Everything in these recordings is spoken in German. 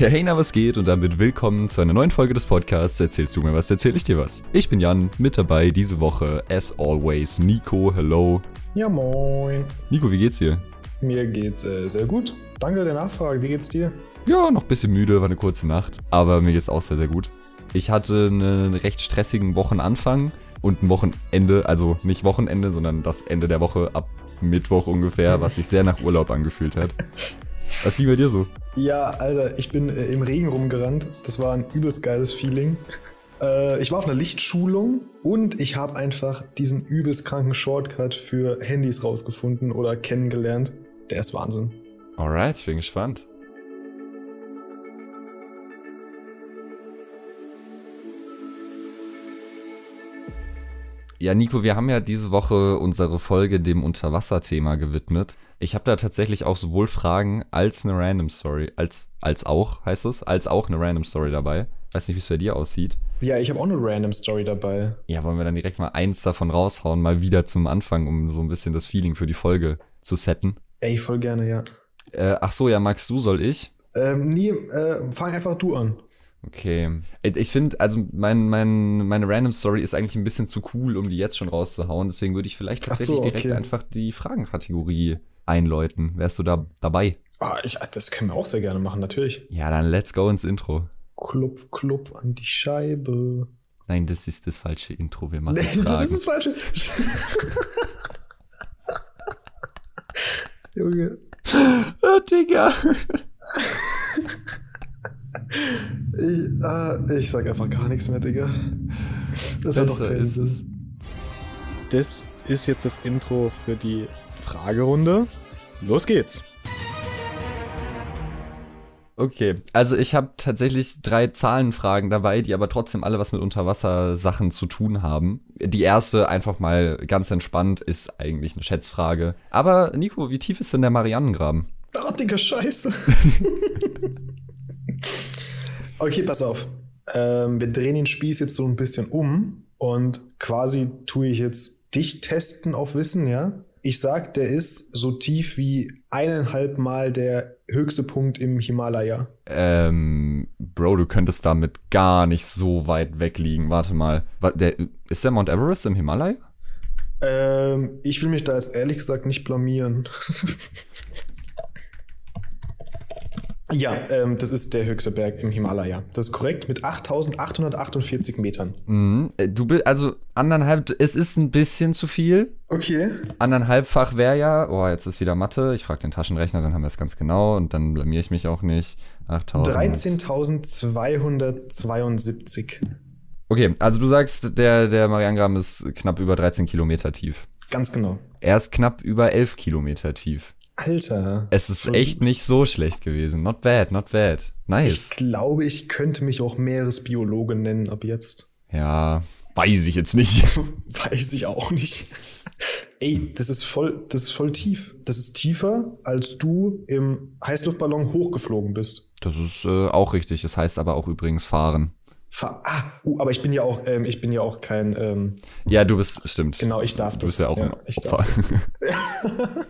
Ja, hey, na, was geht? Und damit willkommen zu einer neuen Folge des Podcasts. Erzählst du mir was, erzähl ich dir was. Ich bin Jan, mit dabei diese Woche, as always, Nico, hello. Ja, moin. Nico, wie geht's dir? Mir geht's äh, sehr gut. Danke der Nachfrage. Wie geht's dir? Ja, noch ein bisschen müde, war eine kurze Nacht. Aber mir geht's auch sehr, sehr gut. Ich hatte einen recht stressigen Wochenanfang und ein Wochenende, also nicht Wochenende, sondern das Ende der Woche ab Mittwoch ungefähr, was sich sehr nach Urlaub angefühlt hat. Was ging bei dir so? Ja, Alter, ich bin äh, im Regen rumgerannt. Das war ein übelst geiles Feeling. Äh, ich war auf einer Lichtschulung und ich habe einfach diesen übelst kranken Shortcut für Handys rausgefunden oder kennengelernt. Der ist Wahnsinn. Alright, ich bin gespannt. Ja, Nico, wir haben ja diese Woche unsere Folge dem Unterwasserthema gewidmet. Ich habe da tatsächlich auch sowohl Fragen als eine Random Story, als, als auch, heißt es, als auch eine Random Story dabei. Weiß nicht, wie es bei dir aussieht. Ja, ich habe auch eine Random Story dabei. Ja, wollen wir dann direkt mal eins davon raushauen, mal wieder zum Anfang, um so ein bisschen das Feeling für die Folge zu setten. Ey, voll gerne, ja. Äh, ach so, ja, magst du, soll ich? Ähm, nee, äh, fang einfach du an. Okay. Ich finde, also mein, mein, meine Random Story ist eigentlich ein bisschen zu cool, um die jetzt schon rauszuhauen. Deswegen würde ich vielleicht tatsächlich so, okay. direkt einfach die Fragenkategorie einläuten. Wärst du da dabei? Ah, ich, das können wir auch sehr gerne machen, natürlich. Ja, dann let's go ins Intro. Klopf, klopf an die Scheibe. Nein, das ist das falsche Intro. Wir machen Nee, Fragen. das ist das falsche. Junge. Ah, Digga. Ich, äh, ich sag einfach gar nichts mehr, Digga. Das hat doch Besser keinen ist Sinn. Das ist jetzt das Intro für die Fragerunde. Los geht's. Okay, also ich habe tatsächlich drei Zahlenfragen dabei, die aber trotzdem alle was mit Unterwassersachen zu tun haben. Die erste, einfach mal ganz entspannt, ist eigentlich eine Schätzfrage. Aber Nico, wie tief ist denn der Marianengraben? Oh, Digga, scheiße. okay, pass auf. Ähm, wir drehen den Spieß jetzt so ein bisschen um und quasi tue ich jetzt dich testen auf Wissen, ja? Ich sag, der ist so tief wie eineinhalb Mal der höchste Punkt im Himalaya. Ähm, Bro, du könntest damit gar nicht so weit weg liegen. Warte mal. Der, ist der Mount Everest im Himalaya? Ähm, ich will mich da jetzt ehrlich gesagt nicht blamieren. ja, ähm, das ist der höchste Berg im Himalaya. Das ist korrekt mit 8848 Metern. Mhm. Äh, Du bist, also anderthalb, es ist ein bisschen zu viel. Okay. Anderthalbfach wäre ja, oh, jetzt ist wieder Mathe. Ich frage den Taschenrechner, dann haben wir es ganz genau und dann blamier ich mich auch nicht. 8000. 13.272. Okay, also du sagst, der, der Marianengraben ist knapp über 13 Kilometer tief. Ganz genau. Er ist knapp über 11 Kilometer tief. Alter. Es ist echt nicht so schlecht gewesen. Not bad, not bad. Ich Nice. glaube, ich könnte mich auch Meeresbiologe nennen ab jetzt. Ja, weiß ich jetzt nicht. Weiß ich auch nicht. Ey, das ist voll, das ist voll tief. Das ist tiefer, als du im Heißluftballon hochgeflogen bist. Das ist äh, auch richtig. Das heißt aber auch übrigens fahren. Fa ah, uh, aber ich bin ja auch, ähm, ich bin ja auch kein, ähm, Ja, du bist, stimmt. genau, ich darf das. Du bist ja auch ein ich Opfer.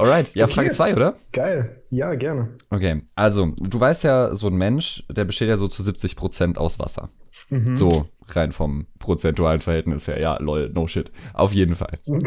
Alright, ja, Okay. Frage 2, oder? Geil, ja, gerne. Okay, also, du weißt ja, so ein Mensch, der besteht ja so zu 70% aus Wasser. Mhm. So, rein vom prozentualen Verhältnis her. Ja, lol, no shit. Auf jeden Fall.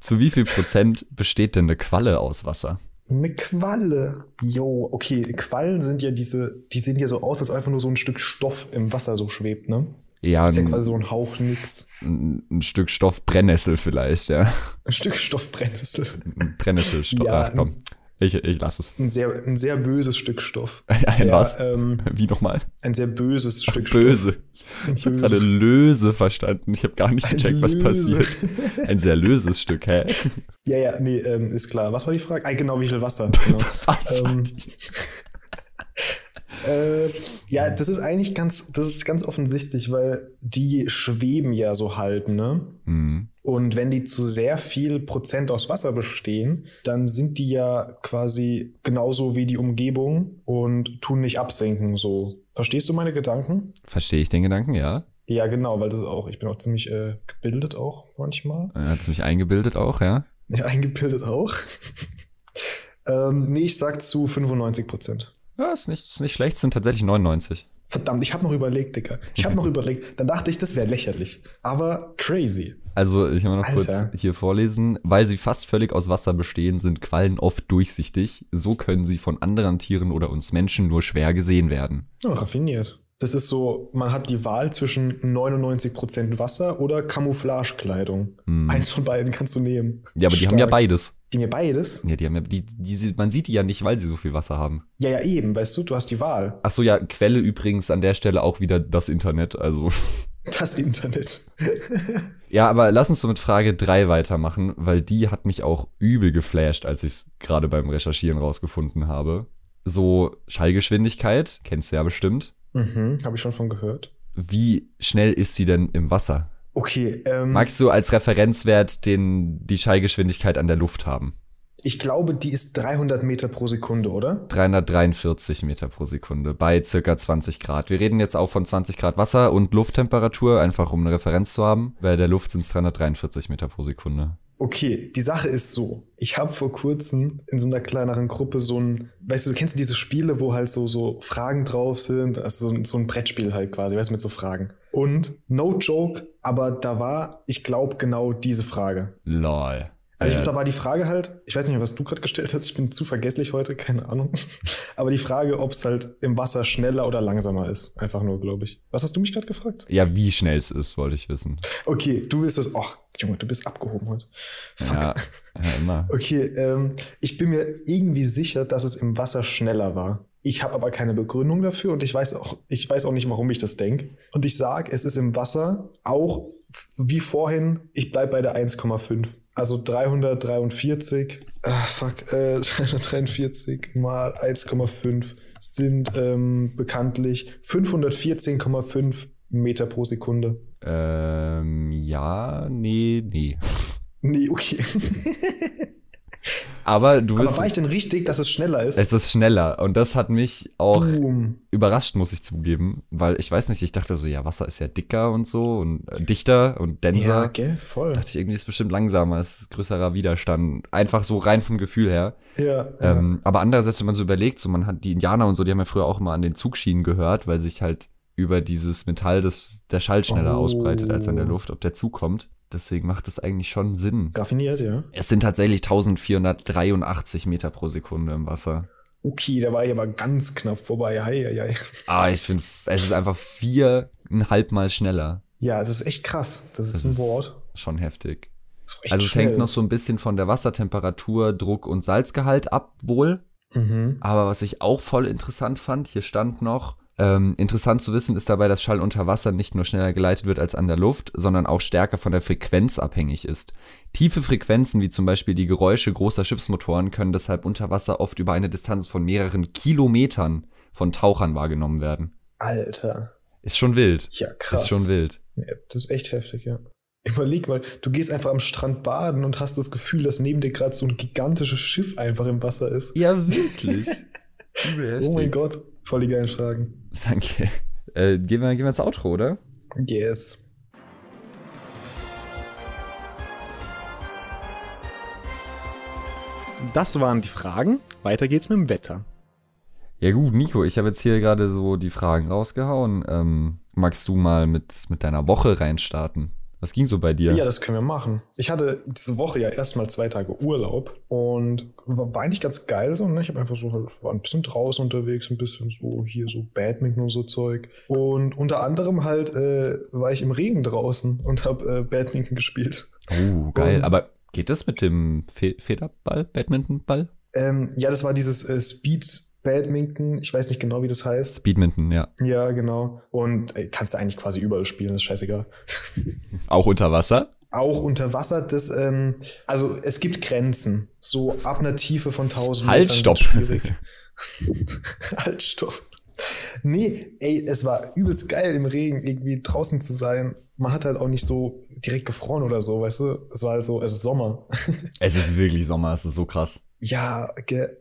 Zu wie viel Prozent besteht denn eine Qualle aus Wasser? Eine Qualle. Jo, okay, Quallen sind ja diese, die sehen ja so aus, als einfach nur so ein Stück Stoff im Wasser so schwebt, ne? Ja, Das ist ja quasi so ein Hauch nix. ein, ein Stück Stoff Brennnessel vielleicht, ja. Ein Stück Stoff Brennnessel. Ein Brennnesselstoff. Ja, Ach komm, ich, ich lasse es. Ein sehr, ein sehr böses Stück Stoff. Ein Ja, was? Ähm, Wie nochmal? ein sehr böses Stück Böse. Stoff. Ich habe gerade Löse verstanden. Ich habe gar nicht gecheckt, was passiert. Ein sehr löses Stück, hä? Ja, ja, nee, ähm, ist klar. Was war die Frage? Ah, genau, wie viel Wasser. Genau. Was? ähm, äh, ja, das ist eigentlich ganz, das ist ganz offensichtlich, weil die schweben ja so halb, ne? Hm. Und wenn die zu sehr viel Prozent aus Wasser bestehen, dann sind die ja quasi genauso wie die Umgebung und tun nicht absenken, so. Verstehst du meine Gedanken? Verstehe ich den Gedanken, ja. Ja, genau, weil das ist auch, ich bin auch ziemlich äh, gebildet auch manchmal. Er hat mich eingebildet auch, ja. Ja, eingebildet auch. Ähm, nee, ich sag zu 95 Prozent. Ja, ist nicht, ist nicht schlecht, sind tatsächlich 99. Verdammt, ich habe noch überlegt, Digga. Ich habe noch überlegt. Dann dachte ich, das wäre lächerlich. Aber crazy. Also, ich will noch Alter. kurz hier vorlesen. Weil sie fast völlig aus Wasser bestehen, sind Quallen oft durchsichtig. So können sie von anderen Tieren oder uns Menschen nur schwer gesehen werden. Oh, raffiniert. Das ist so, man hat die Wahl zwischen 99% Wasser oder Camouflagekleidung. Hm. Eins von beiden kannst du nehmen. Ja, aber die haben ja Stark. beides. Die mir beides? Ja, die haben ja, die, die, man sieht die ja nicht, weil sie so viel Wasser haben. Ja, ja, eben, weißt du, du hast die Wahl. Ach so, ja, Quelle übrigens an der Stelle auch wieder das Internet, also. Das Internet. Ja, aber lass uns so mit Frage 3 weitermachen, weil die hat mich auch übel geflasht, als ich es gerade beim Recherchieren rausgefunden habe. So Schallgeschwindigkeit, kennst du ja bestimmt. Mhm, habe ich schon von gehört. Wie schnell ist sie denn im Wasser? Okay, ähm, Magst du als Referenzwert den, die Schallgeschwindigkeit an der Luft haben? ich glaube, die ist 300 Meter pro Sekunde, oder? 343 Meter pro Sekunde bei circa 20 Grad. Wir reden jetzt auch von 20 Grad Wasser und Lufttemperatur, einfach um eine Referenz zu haben. Bei der Luft sind es 343 Meter pro Sekunde. Okay, die Sache ist so. Ich habe vor kurzem in so einer kleineren Gruppe so ein, weißt du, du kennst diese Spiele, wo halt so, so Fragen drauf sind, also so, ein- so ein Brettspiel halt quasi, weißt du, mit so Fragen. Und no joke, aber da war, ich glaube, genau diese Frage. Lol. Also ich da war die Frage halt, ich weiß nicht mehr, was du gerade gestellt hast, ich bin zu vergesslich heute, keine Ahnung. Aber die Frage, ob es halt im Wasser schneller oder langsamer ist. Einfach nur, glaube ich. Was hast du mich gerade gefragt? ja, wie schnell es ist, wollte ich wissen. Okay, du willst es. Ach, Junge, du bist abgehoben heute. Fuck. Ja, ja, immer. Okay, ähm, ich bin mir irgendwie sicher, dass es im Wasser schneller war. Ich habe aber keine Begründung dafür und ich weiß auch, ich weiß auch nicht, warum ich das denke. Und ich sage, es ist im Wasser auch wie vorhin, ich bleib bei der 1,5. Also 343, ah, fuck, äh, 343 mal 1,5 sind ähm, bekanntlich 514,5 Meter pro Sekunde. Ähm, ja, nee, nee. Nee, okay. Aber du Aber bist. war ich denn richtig, dass es schneller ist? es ist schneller. Und das hat mich auch Boom. überrascht, muss ich zugeben. Weil ich weiß nicht, ich dachte so, ja, Wasser ist ja dicker und so und äh, dichter und denser. Ja, gell, voll. dachte ich, irgendwie ist es bestimmt langsamer, es ist größerer Widerstand. Einfach so rein vom Gefühl her. Ja, ja. Ähm, aber andererseits, wenn man so überlegt, so man hat die Indianer und so, die haben ja früher auch immer an den Zugschienen gehört, weil sich halt über dieses Metall das, der Schall schneller Oh. ausbreitet als an der Luft, ob der Zug kommt. Deswegen macht das eigentlich schon Sinn. raffiniert, ja. Es sind tatsächlich 1483 Meter pro Sekunde im Wasser. Okay, da war ich aber ganz knapp vorbei. Hei, hei, hei. Ah, ich finde, es ist einfach viereinhalb Mal schneller. Ja, es ist echt krass. Das ist Das ein Wort. Schon heftig. Ist also es hängt noch so ein bisschen von der Wassertemperatur, Druck und Salzgehalt ab, wohl. Mhm. Aber was ich auch voll interessant fand, hier stand noch, ähm, interessant zu wissen ist dabei, dass Schall unter Wasser nicht nur schneller geleitet wird als an der Luft, sondern auch stärker von der Frequenz abhängig ist. Tiefe Frequenzen, wie zum Beispiel die Geräusche großer Schiffsmotoren, können deshalb unter Wasser oft über eine Distanz von mehreren Kilometern von Tauchern wahrgenommen werden. Alter. Ist schon wild. Ja, krass. Ist schon wild. Ja, das ist echt heftig, ja. Überleg mal, du gehst einfach am Strand baden und hast das Gefühl, dass neben dir gerade so ein gigantisches Schiff einfach im Wasser ist. Ja, wirklich. Übel Oh mein Gott, voll die geilen Fragen. Danke. Äh, gehen, wir, gehen wir ins Outro, oder? Yes. Das waren die Fragen. Weiter geht's mit dem Wetter. Ja gut, Nico, ich habe jetzt hier gerade so die Fragen rausgehauen. Ähm, magst du mal mit, mit deiner Woche reinstarten? Was ging so bei dir? Ja, das können wir machen. Ich hatte diese Woche ja erstmal zwei Tage Urlaub und war, war eigentlich ganz geil so. Ne? Ich habe einfach so halt, war ein bisschen draußen unterwegs, ein bisschen so hier so Badminton und so Zeug. Und unter anderem halt äh, war ich im Regen draußen und habe äh, Badminton gespielt. Oh, geil. Und- Aber geht das mit dem Fe Federball, Badmintonball? Ähm, ja, das war dieses äh, Speed Badminton. Ich weiß nicht genau, wie das heißt. Speedminton, ja. Ja, genau. Und äh, kannst du eigentlich quasi überall spielen, ist scheißegal. Auch unter Wasser? Auch unter Wasser, das, ähm, also es gibt Grenzen. So ab einer Tiefe von 1000 Halt, Metern stopp. schwierig. halt, stopp. Nee, ey, es war übelst geil im Regen irgendwie draußen zu sein. Man hat halt auch nicht so direkt gefroren oder so, weißt du? Es war halt so, es ist Sommer. Es ist wirklich Sommer, es ist so krass. Ja,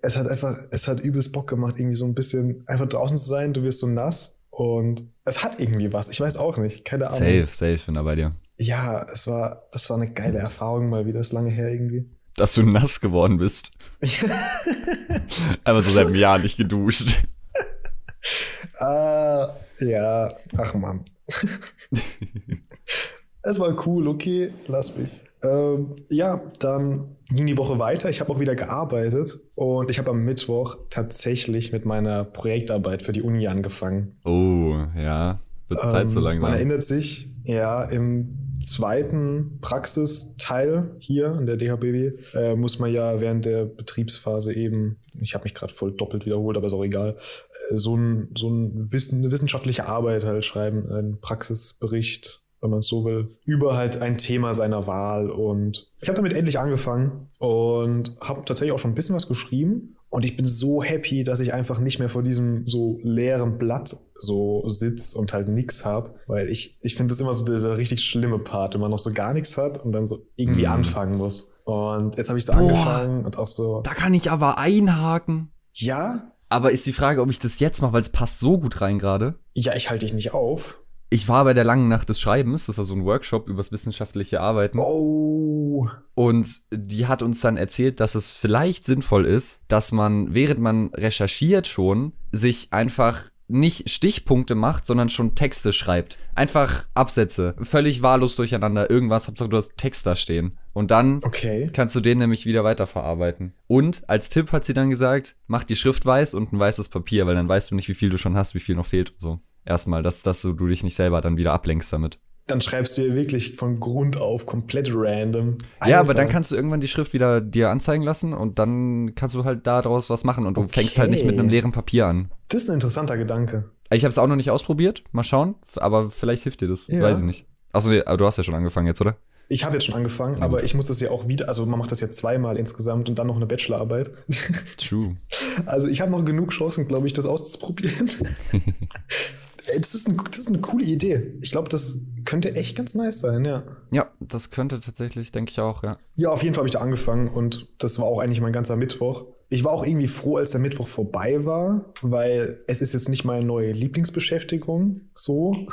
es hat einfach, es hat übelst Bock gemacht, irgendwie so ein bisschen einfach draußen zu sein. Du wirst so nass und es hat irgendwie was. Ich weiß auch nicht, keine Ahnung. Safe, safe, bin da bei dir. Ja, es war, das war eine geile Erfahrung mal wieder, ist lange her irgendwie. dass du nass geworden bist. Einfach so seit einem Jahr nicht geduscht. Ah, ja, ach man. es war cool, okay, lass mich. Ähm, ja, dann ging die Woche weiter. Ich habe auch wieder gearbeitet und ich habe am Mittwoch tatsächlich mit meiner Projektarbeit für die Uni angefangen. Oh, ja. Wird Zeit Ähm, so langsam. Man erinnert sich, ja, im zweiten Praxisteil hier an der DHBW äh, muss man ja während der Betriebsphase eben, ich habe mich gerade voll doppelt wiederholt, aber ist auch egal, äh, so, ein, so ein Wissen, eine wissenschaftliche Arbeit halt schreiben, einen Praxisbericht, wenn man es so will, über halt ein Thema seiner Wahl. Und ich habe damit endlich angefangen und habe tatsächlich auch schon ein bisschen was geschrieben. Und ich bin so happy, dass ich einfach nicht mehr vor diesem so leeren Blatt so sitz und halt nix hab, weil ich, ich finde das immer so dieser richtig schlimme Part, wenn man noch so gar nichts hat und dann so irgendwie Mhm. anfangen muss. Und jetzt habe ich so Boah. angefangen und auch so, Da kann ich aber einhaken. ja, Aber ist die Frage, ob ich das jetzt mache, weil es passt so gut rein gerade. ja, ich halte dich nicht auf. Ich war bei der langen Nacht des Schreibens, das war so ein Workshop übers wissenschaftliche Arbeiten. Oh, Und die hat uns dann erzählt, dass es vielleicht sinnvoll ist, dass man, während man recherchiert schon, sich einfach nicht Stichpunkte macht, sondern schon Texte schreibt. Einfach Absätze. Völlig wahllos durcheinander. Irgendwas, Hauptsache du hast Text da stehen. Und dann okay. kannst du den nämlich wieder weiterverarbeiten. Und als Tipp hat sie dann gesagt, mach die Schrift weiß und ein weißes Papier, weil dann weißt du nicht, wie viel du schon hast, wie viel noch fehlt und so. Erstmal, dass, dass du dich nicht selber dann wieder ablenkst damit. Dann schreibst du ja wirklich von Grund auf komplett random. Ja, aber Alter. dann kannst du irgendwann die Schrift wieder dir anzeigen lassen und dann kannst du halt daraus was machen und du fängst halt nicht mit einem Okay. leeren Papier an. Das ist ein interessanter Gedanke. Ich habe es auch noch nicht ausprobiert, mal schauen, aber vielleicht hilft dir das, Ja. weiß ich nicht. Achso, nee, du hast ja schon angefangen jetzt, oder? Ich habe jetzt schon angefangen, Na aber ich muss das ja auch wieder, also man macht das ja zweimal insgesamt und dann noch eine Bachelorarbeit. True. Also ich habe noch genug Chancen, glaube ich, das auszuprobieren. Ey, das, ist ein, das ist eine coole Idee. Ich glaube, das könnte echt ganz nice sein, ja. Ja, das könnte tatsächlich, denke ich auch, ja. Ja, auf jeden Fall habe ich da angefangen und das war auch eigentlich mein ganzer Mittwoch. Ich war auch irgendwie froh, als der Mittwoch vorbei war, weil es ist jetzt nicht meine neue Lieblingsbeschäftigung, so.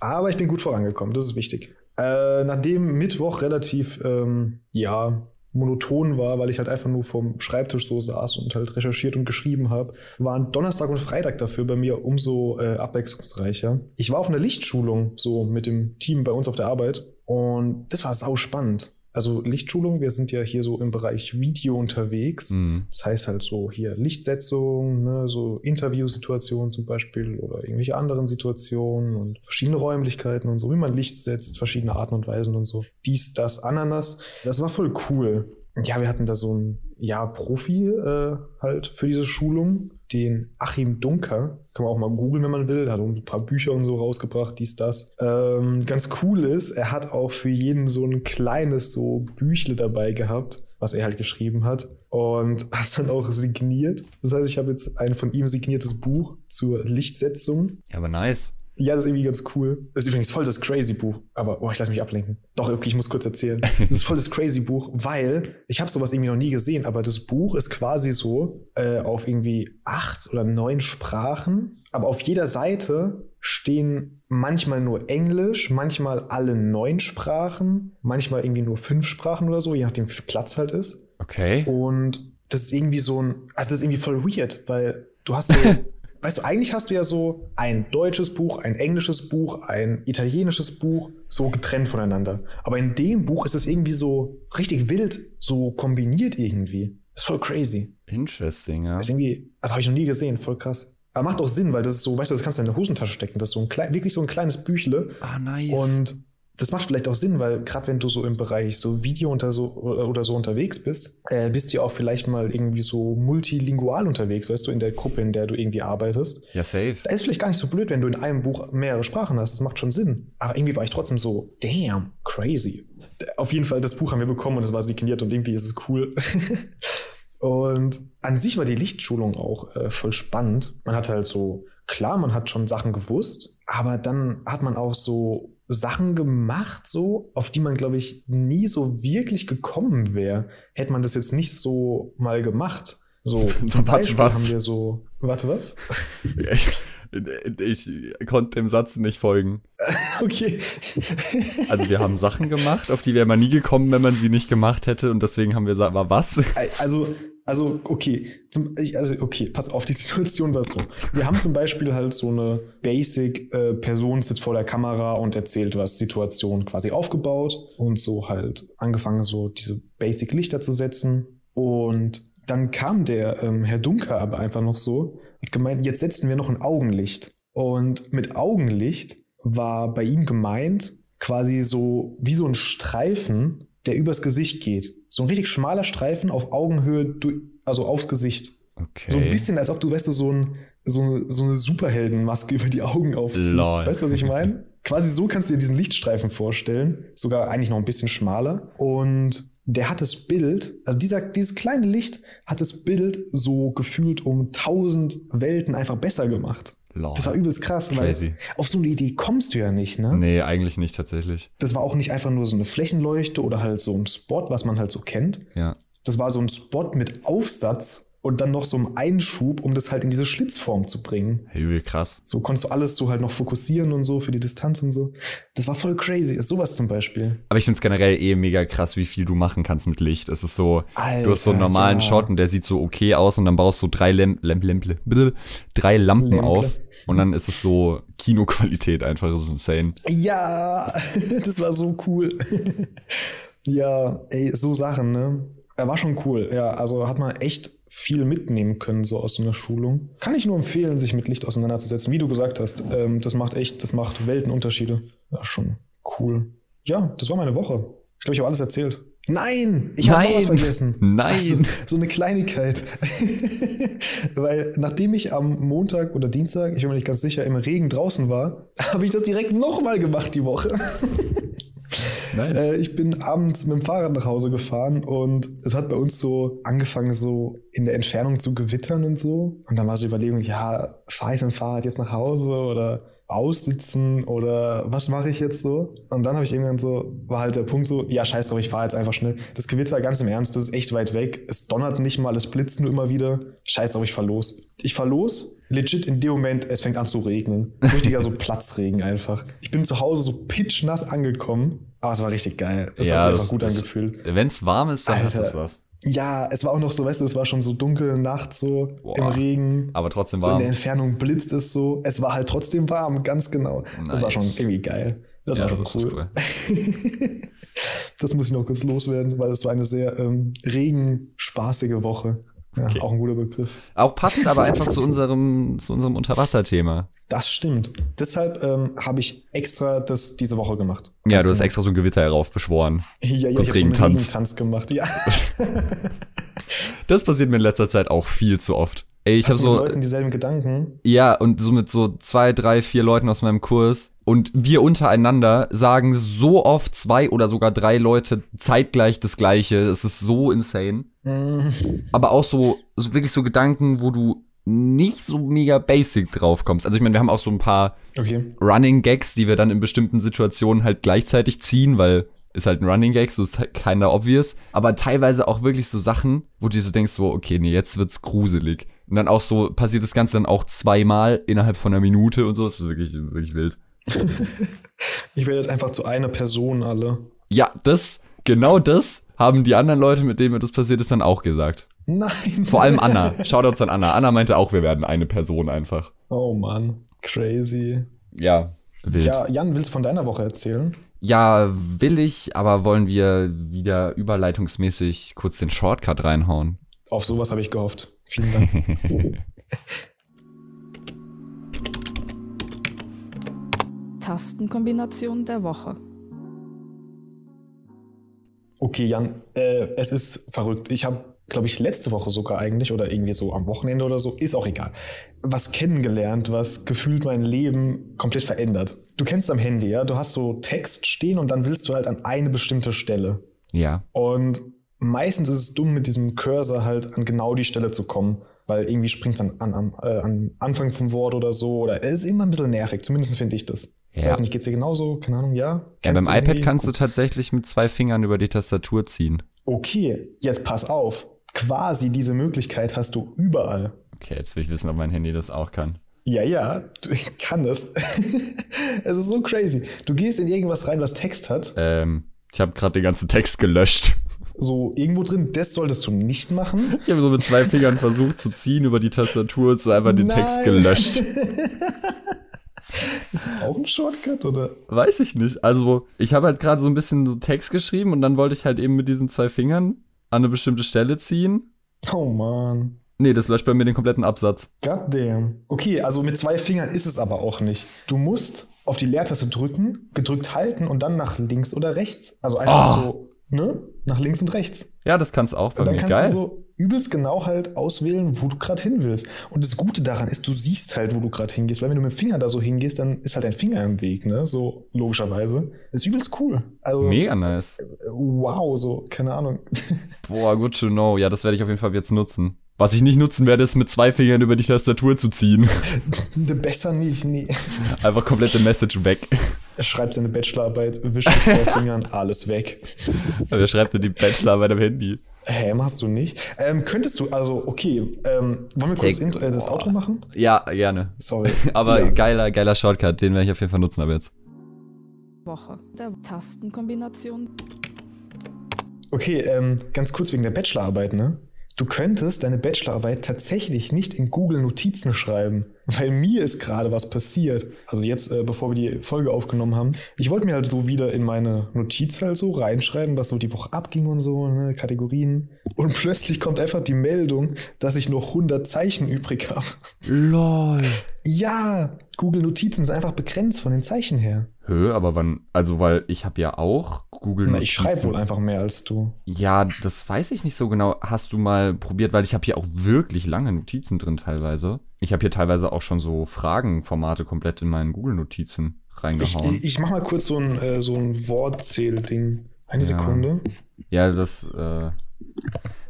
Aber ich bin gut vorangekommen, das ist wichtig. Äh, nachdem Mittwoch relativ, ähm, ja, monoton war, weil ich halt einfach nur vorm Schreibtisch so saß und halt recherchiert und geschrieben habe, waren Donnerstag und Freitag dafür bei mir umso äh, abwechslungsreicher. Ich war auf einer Lichtschulung so mit dem Team bei uns auf der Arbeit und das war sau spannend. Also Lichtschulung, wir sind ja hier so im Bereich Video unterwegs. Mhm. Das heißt halt so hier Lichtsetzung, ne, so Interviewsituationen zum Beispiel oder irgendwelche anderen Situationen und verschiedene Räumlichkeiten und so, wie man Licht setzt, verschiedene Arten und Weisen und so. Dies, das, Ananas. Das war voll cool. Ja, wir hatten da so einen ja, Profi äh, halt für diese Schulung, den Achim Dunker. Kann man auch mal googeln, wenn man will. Hat ein paar Bücher und so rausgebracht, dies, das. Ähm, ganz cool ist, er hat auch für jeden so ein kleines so Büchle dabei gehabt, was er halt geschrieben hat. Und hat es dann auch signiert. Das heißt, ich habe jetzt ein von ihm signiertes Buch zur Lichtsetzung. Ja, aber nice. Ja, das ist irgendwie ganz cool. Das ist übrigens voll das crazy Buch. Aber, oh, ich lasse mich ablenken. Doch, okay, ich muss kurz erzählen. Das ist voll das crazy Buch, weil ich habe sowas irgendwie noch nie gesehen, aber das Buch ist quasi so äh, auf irgendwie acht oder neun Sprachen. Aber auf jeder Seite stehen manchmal nur Englisch, manchmal alle neun Sprachen, manchmal irgendwie nur fünf Sprachen oder so, je nachdem, wie viel Platz halt ist. Okay. Und das ist irgendwie so ein, also das ist irgendwie voll weird, weil du hast so, weißt du, eigentlich hast du ja so ein deutsches Buch, ein englisches Buch, ein italienisches Buch, so getrennt voneinander. Aber in dem Buch ist es irgendwie so richtig wild, so kombiniert irgendwie. Ist voll crazy. Interesting, ja. Das ist irgendwie, das habe ich noch nie gesehen, voll krass. Aber macht auch Sinn, weil das ist so, weißt du, das kannst du in deine Hosentasche stecken. Das ist so ein klein, wirklich so ein kleines Büchle. Ah, nice. Und das macht vielleicht auch Sinn, weil gerade wenn du so im Bereich so Video unter so, oder, so unterwegs bist, äh, bist du ja auch vielleicht mal irgendwie so multilingual unterwegs, weißt du, in der Gruppe, in der du irgendwie arbeitest. ja, safe. Da ist vielleicht gar nicht so blöd, wenn du in einem Buch mehrere Sprachen hast. Das macht schon Sinn. Aber irgendwie war ich trotzdem so, damn, crazy. Auf jeden Fall, das Buch haben wir bekommen und es war signiert und irgendwie ist es cool. und an sich war die Lichtschulung auch äh, voll spannend. Man hat halt so, klar, man hat schon Sachen gewusst, aber dann hat man auch so Sachen gemacht, so, auf die man, glaube ich, nie so wirklich gekommen wäre, hätte man das jetzt nicht so mal gemacht. So, zum Warte, Beispiel was? haben wir so, warte, was? Ich konnte dem Satz nicht folgen. Okay. Also wir haben Sachen gemacht, auf die wäre man nie gekommen, wenn man sie nicht gemacht hätte. Und deswegen haben wir gesagt, war was? Also, also okay, zum, also okay, pass auf, die Situation war so. Wir haben zum Beispiel halt so eine Basic-Person äh, sitzt vor der Kamera und erzählt was, Situation quasi aufgebaut und so halt angefangen, so diese Basic-Lichter zu setzen. Und dann kam der ähm, Herr Dunker aber einfach noch so gemeint, jetzt setzen wir noch ein Augenlicht. Und mit Augenlicht war bei ihm gemeint quasi so wie so ein Streifen, der übers Gesicht geht. So ein richtig schmaler Streifen auf Augenhöhe, also aufs Gesicht. Okay. So ein bisschen, als ob du, weißt du, so, ein, so, so eine Superheldenmaske über die Augen aufziehst. Lol. Weißt du, was ich meine? Quasi so kannst du dir diesen Lichtstreifen vorstellen. Sogar eigentlich noch ein bisschen schmaler. Und der hat das Bild, also dieser, dieses kleine Licht hat das Bild so gefühlt um tausend Welten einfach besser gemacht. Lol. Das war übelst krass, Crazy. weil auf so eine Idee kommst du ja nicht, ne? Nee, eigentlich nicht tatsächlich. Das war auch nicht einfach nur so eine Flächenleuchte oder halt so ein Spot, was man halt so kennt. Ja. Das war so ein Spot mit Aufsatz und dann noch so einem Einschub, um das halt in diese Schlitzform zu bringen. Übel krass. So konntest du alles so halt noch fokussieren und so für die Distanz und so. Das war voll crazy. Ist sowas zum Beispiel. Aber ich finde es generell eh mega krass, wie viel du machen kannst mit Licht. Es ist so, du hast so einen Alter, normalen ja. Shot und der sieht so okay aus und dann baust du drei, Lamp, Lamp, Lamp, drei Lampen Lämple. auf und dann ist es so Kinoqualität einfach. Das ist insane. Ja, das war so cool. ja, ey, so Sachen, ne? Er war schon cool. Ja, also hat man echt viel mitnehmen können, so aus so einer Schulung. Kann ich nur empfehlen, sich mit Licht auseinanderzusetzen. Wie du gesagt hast, ähm, das macht echt, das macht Weltenunterschiede. Ja, schon cool. Ja, das war meine Woche. Ich glaube, ich habe alles erzählt. Nein, ich habe was vergessen. Nein. Also, so eine Kleinigkeit. Weil nachdem ich am Montag oder Dienstag, ich bin mir nicht ganz sicher, im Regen draußen war, habe ich das direkt nochmal gemacht die Woche. Nice. Äh, ich bin abends mit dem Fahrrad nach Hause gefahren und es hat bei uns so angefangen, so in der Entfernung zu gewittern und so. Und dann war so die Überlegung, ja, fahre ich mit dem Fahrrad jetzt nach Hause oder aussitzen oder was mache ich jetzt so? Und dann habe ich irgendwann so, war halt der Punkt so, ja, scheiß drauf, ich fahre jetzt einfach schnell. Das Gewitter, ganz im Ernst, das ist echt weit weg. Es donnert nicht mal, es blitzt nur immer wieder. Scheiß drauf, ich fahr los. Ich fahr los, legit in dem Moment, es fängt an zu regnen. Richtiger so Platzregen einfach. Ich bin zu Hause so pitchnass angekommen, aber es war richtig geil. Es hat sich einfach gut angefühlt. Wenn es warm ist, dann Alter. hat es was. Ja, es war auch noch so, weißt du, es war schon so dunkel nachts so Boah. im Regen. Aber trotzdem So in warm. der Entfernung blitzt es so. Es war halt trotzdem warm, ganz genau. Das war schon Nice. irgendwie geil. Das Ja, war schon das ist cool. das muss ich noch kurz loswerden, weil es war eine sehr ähm, regenspaßige Woche. Ja, Okay. auch ein guter Begriff. Auch passend, aber einfach zu unserem, zu unserem Unterwasserthema. Das stimmt. Deshalb ähm, habe ich extra das diese Woche gemacht. Ja, du hast genau. extra so ein Gewitter heraufbeschworen. Ja, ja, ich habe so einen Regentanz. Gemacht. Ja. Das passiert mir in letzter Zeit auch viel zu oft. Ey, ich habe so, Leuten dieselben Gedanken? ja, und so mit so zwei, drei, vier Leuten aus meinem Kurs und wir untereinander sagen so oft zwei oder sogar drei Leute zeitgleich das Gleiche. Es ist so insane. Mm, Aber auch so, so wirklich so Gedanken, wo du nicht so mega basic drauf kommst. Also ich meine, wir haben auch so ein paar Okay. Running Gags, die wir dann in bestimmten Situationen halt gleichzeitig ziehen, weil ist halt ein Running Gag, so ist halt keiner obvious. Aber teilweise auch wirklich so Sachen, wo du dir so denkst, so, okay, nee, jetzt wird's gruselig. Und dann auch so passiert das Ganze dann auch zweimal innerhalb von einer Minute und so. Das ist wirklich, wirklich wild. Ich werde einfach zu einer Person alle. Ja, das, genau das haben die anderen Leute, mit denen mir das passiert ist, dann auch gesagt. Nein. Vor allem Anna. Shoutouts an Anna. Anna meinte auch, wir werden eine Person einfach. Oh Mann, crazy. Ja, wild. Ja, Jan, willst du von deiner Woche erzählen? Ja, will ich, aber wollen wir wieder überleitungsmäßig kurz den Shortcut reinhauen? Auf sowas habe ich gehofft. Vielen Dank. Tastenkombination der Woche. Okay, Jan, äh, es ist verrückt. Ich habe, glaube ich, letzte Woche sogar eigentlich oder irgendwie so am Wochenende oder so, ist auch egal, was kennengelernt, was gefühlt mein Leben komplett verändert. Du kennst am Handy, ja? Du hast so Text stehen und dann willst du halt an eine bestimmte Stelle. Ja. Und meistens ist es dumm, mit diesem Cursor halt an genau die Stelle zu kommen, weil irgendwie springt es an, an, am, äh, an Anfang vom Wort oder so. Oder es ist immer ein bisschen nervig, zumindest finde ich das. Ja. Weiß nicht, geht's dir genauso? Keine Ahnung, ja? Ja, beim iPad irgendwie? kannst du tatsächlich mit zwei Fingern über die Tastatur ziehen. Okay, jetzt pass auf. Quasi diese Möglichkeit hast du überall. Okay, jetzt will ich wissen, ob mein Handy das auch kann. Ja, ja, ich kann das. es ist so crazy. Du gehst in irgendwas rein, was Text hat. Ähm, ich habe gerade den ganzen Text gelöscht. So irgendwo drin, das solltest du nicht machen. Ich habe so mit zwei Fingern versucht zu ziehen über die Tastatur und so einfach den Nein. Text gelöscht. ist das auch ein Shortcut, oder? Weiß ich nicht. Also, ich habe halt gerade so ein bisschen so Text geschrieben und dann wollte ich halt eben mit diesen zwei Fingern an eine bestimmte Stelle ziehen. Oh man. Nee, das löscht bei mir den kompletten Absatz. God damn. Okay, also mit zwei Fingern ist es aber auch nicht. Du musst auf die Leertaste drücken, gedrückt halten und dann nach links oder rechts. Also einfach Oh. so, ne? Nach links und rechts. Ja, das kannst auch bei Und dann mir. kannst Geil. du so übelst genau halt auswählen, wo du gerade hin willst. Und das Gute daran ist, du siehst halt, wo du gerade hingehst. Weil wenn du mit dem Finger da so hingehst, dann ist halt dein Finger im Weg, ne? So logischerweise. Das ist übelst cool. Also, Mega nice. wow, so, keine Ahnung. Boah, good to know. Ja, das werde ich auf jeden Fall jetzt nutzen. Was ich nicht nutzen werde, ist mit zwei Fingern über die Tastatur zu ziehen. Besser nicht, nee. Einfach komplette Message weg. Er schreibt seine Bachelorarbeit, wischt mit zwei Fingern, alles weg. Wer schreibt denn die Bachelorarbeit am Handy? Hä, machst du nicht? Ähm, könntest du, also, okay, ähm, wollen wir kurz Take- äh, das Outro machen? Ja, gerne. Sorry. Aber Ja. geiler, geiler Shortcut, den werde ich auf jeden Fall nutzen ab jetzt. Woche der Tastenkombination. Okay, ähm, ganz kurz wegen der Bachelorarbeit, ne? Du könntest deine Bachelorarbeit tatsächlich nicht in Google Notizen schreiben, weil mir ist gerade was passiert. Also jetzt, äh, bevor wir die Folge aufgenommen haben. Ich wollte mir halt so wieder in meine Notiz halt so reinschreiben, was so die Woche abging und so, ne, Kategorien. Und plötzlich kommt einfach die Meldung, dass ich noch 100 Zeichen übrig habe. LOL. Ja, Google Notizen ist einfach begrenzt von den Zeichen her. Hö, aber wann, also weil ich habe ja auch Google Na, ich schreibe Notizen. wohl einfach mehr als du. Ja, das weiß ich nicht so genau. Hast du mal probiert, weil ich habe hier auch wirklich lange Notizen drin teilweise. Ich habe hier teilweise auch schon so Fragenformate komplett in meinen Google-Notizen Ich, reingehauen. ich mach mal kurz so ein, äh, so ein Wortzähl-Ding. Eine Ja. Sekunde. ja, das, äh,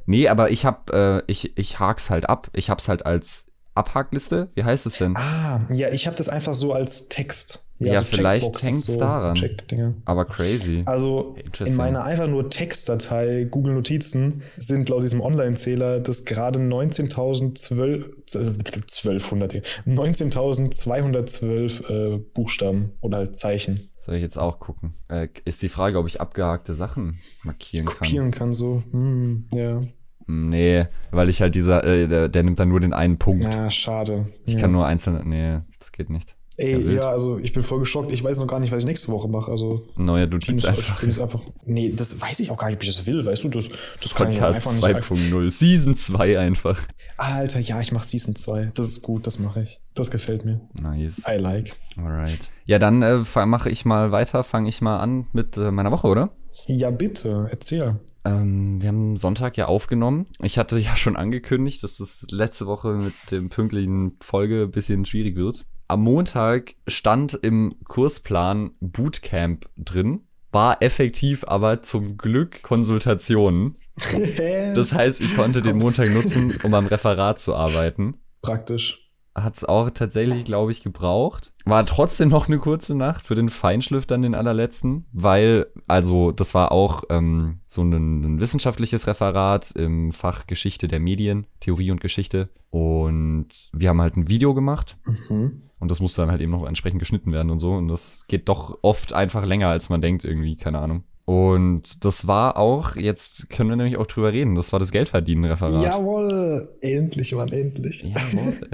nee, aber ich habe, äh, ich, ich hak's halt ab. Ich hab's halt als Abhakliste. Wie heißt es denn? Ah, ja, ich habe das einfach so als Text. Ja, so vielleicht Checkboxes, hängt's daran. Check-Dinger. Aber crazy. Also in meiner einfach nur Textdatei Google Notizen sind laut diesem Online-Zähler das gerade 19.012 1200 Digga. 19.212 äh, Buchstaben oder halt Zeichen Soll ich jetzt auch gucken? Äh, ist die Frage, ob ich abgehakte Sachen markieren kann. kopieren kann so. Hm, ja. Hm, Nee, weil ich halt dieser, äh, der, der nimmt dann nur den einen Punkt. Na, schade. Ich ja. kann nur einzelne. Nee, das geht nicht. Ey, Ja, ja, also ich bin voll geschockt. Ich weiß noch gar nicht, was ich nächste Woche mache. Also Neue bin Notiz ich, einfach. ich einfach. Nee, das weiß ich auch gar nicht, ob ich das will, weißt du? Das, das kann ich Podcast einfach nicht. 2.0. Season 2 einfach. Alter, ja, ich mache Season 2. Das ist gut, das mache ich. Das gefällt mir. Nice. I like. Alright. Ja, dann äh, mache ich mal weiter, fange ich mal an mit äh, meiner Woche, oder? Ja, bitte, erzähl. Ähm, wir haben Sonntag ja aufgenommen. Ich hatte ja schon angekündigt, dass es letzte Woche mit dem pünktlichen Folge ein bisschen schwierig wird. Am Montag stand im Kursplan Bootcamp drin, war effektiv aber zum Glück Konsultationen. Das heißt, ich konnte den Montag nutzen, um am Referat zu arbeiten. Praktisch. Hat es auch tatsächlich, glaube ich, gebraucht. War trotzdem noch eine kurze Nacht für den Feinschliff dann den allerletzten, weil, also das war auch ähm, so ein, ein wissenschaftliches Referat im Fach Geschichte der Medien, Theorie und Geschichte. Und wir haben halt ein Video gemacht Mhm. und das musste dann halt eben noch entsprechend geschnitten werden und so. Und das geht doch oft einfach länger, als man denkt, irgendwie, keine Ahnung. Und das war auch, jetzt können wir nämlich auch drüber reden, das war das Geldverdienen-Referat. Jawohl, endlich, Mann, endlich. Jawohl.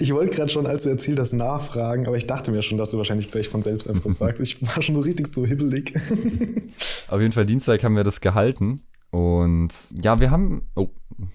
Ich wollte gerade schon, als du erzählt hast, nachfragen, aber ich dachte mir schon, dass du wahrscheinlich gleich von selbst einfach sagst. Ich war schon so richtig so hibbelig. Auf jeden Fall Dienstag haben wir das gehalten. Und ja, wir haben. Oh,